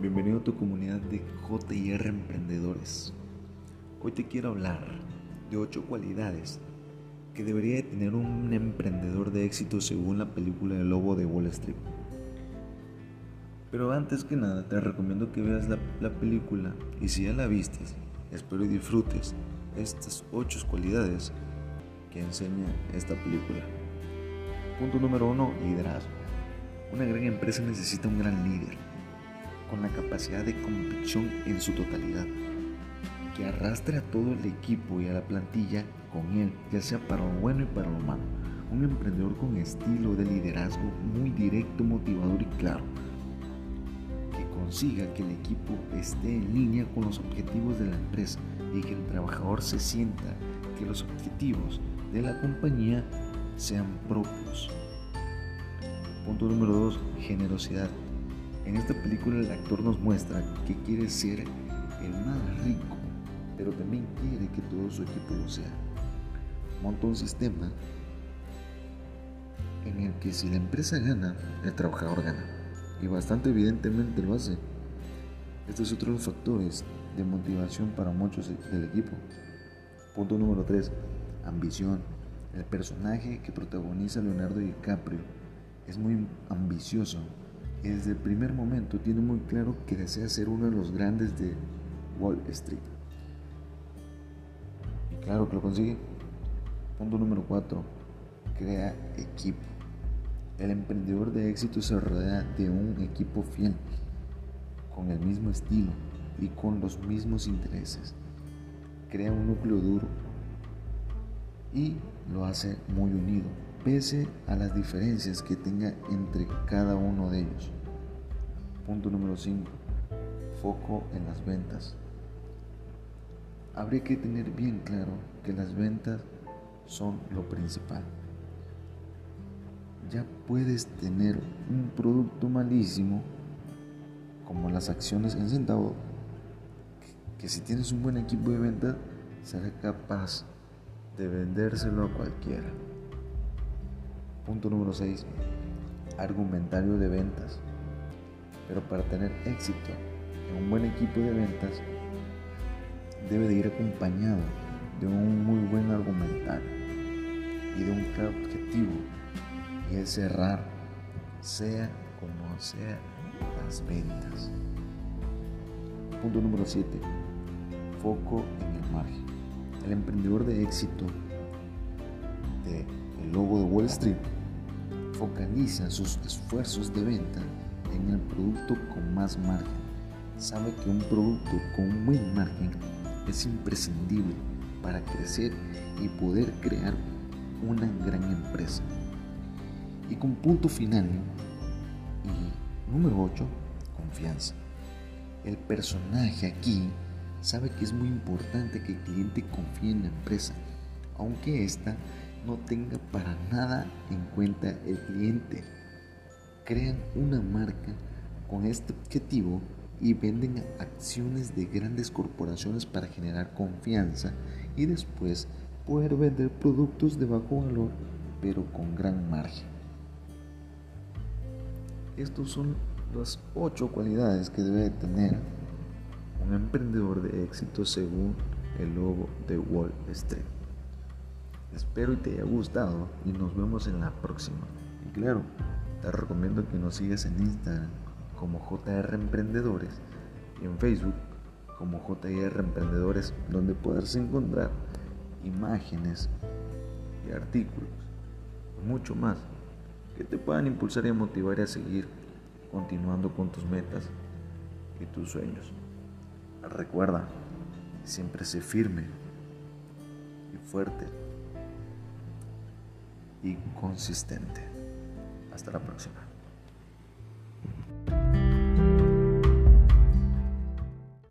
Bienvenido a tu comunidad de JR Emprendedores. Hoy te quiero hablar de 8 cualidades que debería de tener un emprendedor de éxito según la película El Lobo de Wall Street. Pero antes que nada te recomiendo que veas la, la película y si ya la vistes, espero y disfrutes estas 8 cualidades que enseña esta película. Punto número 1, liderazgo. Una gran empresa necesita un gran líder, con la capacidad de convicción en su totalidad, que arrastre a todo el equipo y a la plantilla con él, ya sea para lo bueno y para lo malo. Un emprendedor con estilo de liderazgo muy directo, motivador y claro, que consiga que el equipo esté en línea con los objetivos de la empresa y que el trabajador se sienta que los objetivos de la compañía sean propios. Punto número 2. Generosidad. En esta película el actor nos muestra que quiere ser el más rico, pero también quiere que todo su equipo lo sea. Monta un sistema en el que si la empresa gana, el trabajador gana. Y bastante evidentemente lo hace. Este es otro de los factores de motivación para muchos del equipo. Punto número 3. Ambición. El personaje que protagoniza Leonardo DiCaprio es muy ambicioso desde el primer momento tiene muy claro que desea ser uno de los grandes de Wall Street. Claro que lo consigue. Punto número 4. Crea equipo. El emprendedor de éxito se rodea de un equipo fiel, con el mismo estilo y con los mismos intereses. Crea un núcleo duro y lo hace muy unido, pese a las diferencias que tenga entre cada uno de ellos. Punto número 5. Foco en las ventas. Habría que tener bien claro que las ventas son lo principal. Ya puedes tener un producto malísimo, como las acciones en centavo, que si tienes un buen equipo de ventas, será capaz de vendérselo a cualquiera. Punto número 6. Argumentario de ventas. Pero para tener éxito en un buen equipo de ventas, debe de ir acompañado de un muy buen argumentario y de un claro objetivo y es cerrar, sea como sea las ventas. Punto número 7. Foco en el margen. El emprendedor de éxito de El Lobo de Wall Street focaliza sus esfuerzos de venta en el producto con más margen. Sabe que un producto con buen margen es imprescindible para crecer y poder crear una gran empresa. Y con punto final y número 8, confianza. El personaje aquí sabe que es muy importante que el cliente confíe en la empresa, aunque ésta no tenga para nada en cuenta el cliente. Crean una marca con este objetivo y venden acciones de grandes corporaciones para generar confianza y después poder vender productos de bajo valor pero con gran margen. Estos son las ocho cualidades que debe tener un emprendedor de éxito según el logo de Wall Street. Espero y te haya gustado y nos vemos en la próxima. Y claro, te recomiendo que nos sigas en Instagram como JR Emprendedores y en Facebook como JR Emprendedores donde podrás encontrar imágenes y artículos y mucho más que te puedan impulsar y motivar a seguir continuando con tus metas y tus sueños. Recuerda, siempre sé firme y fuerte y. Hasta la próxima.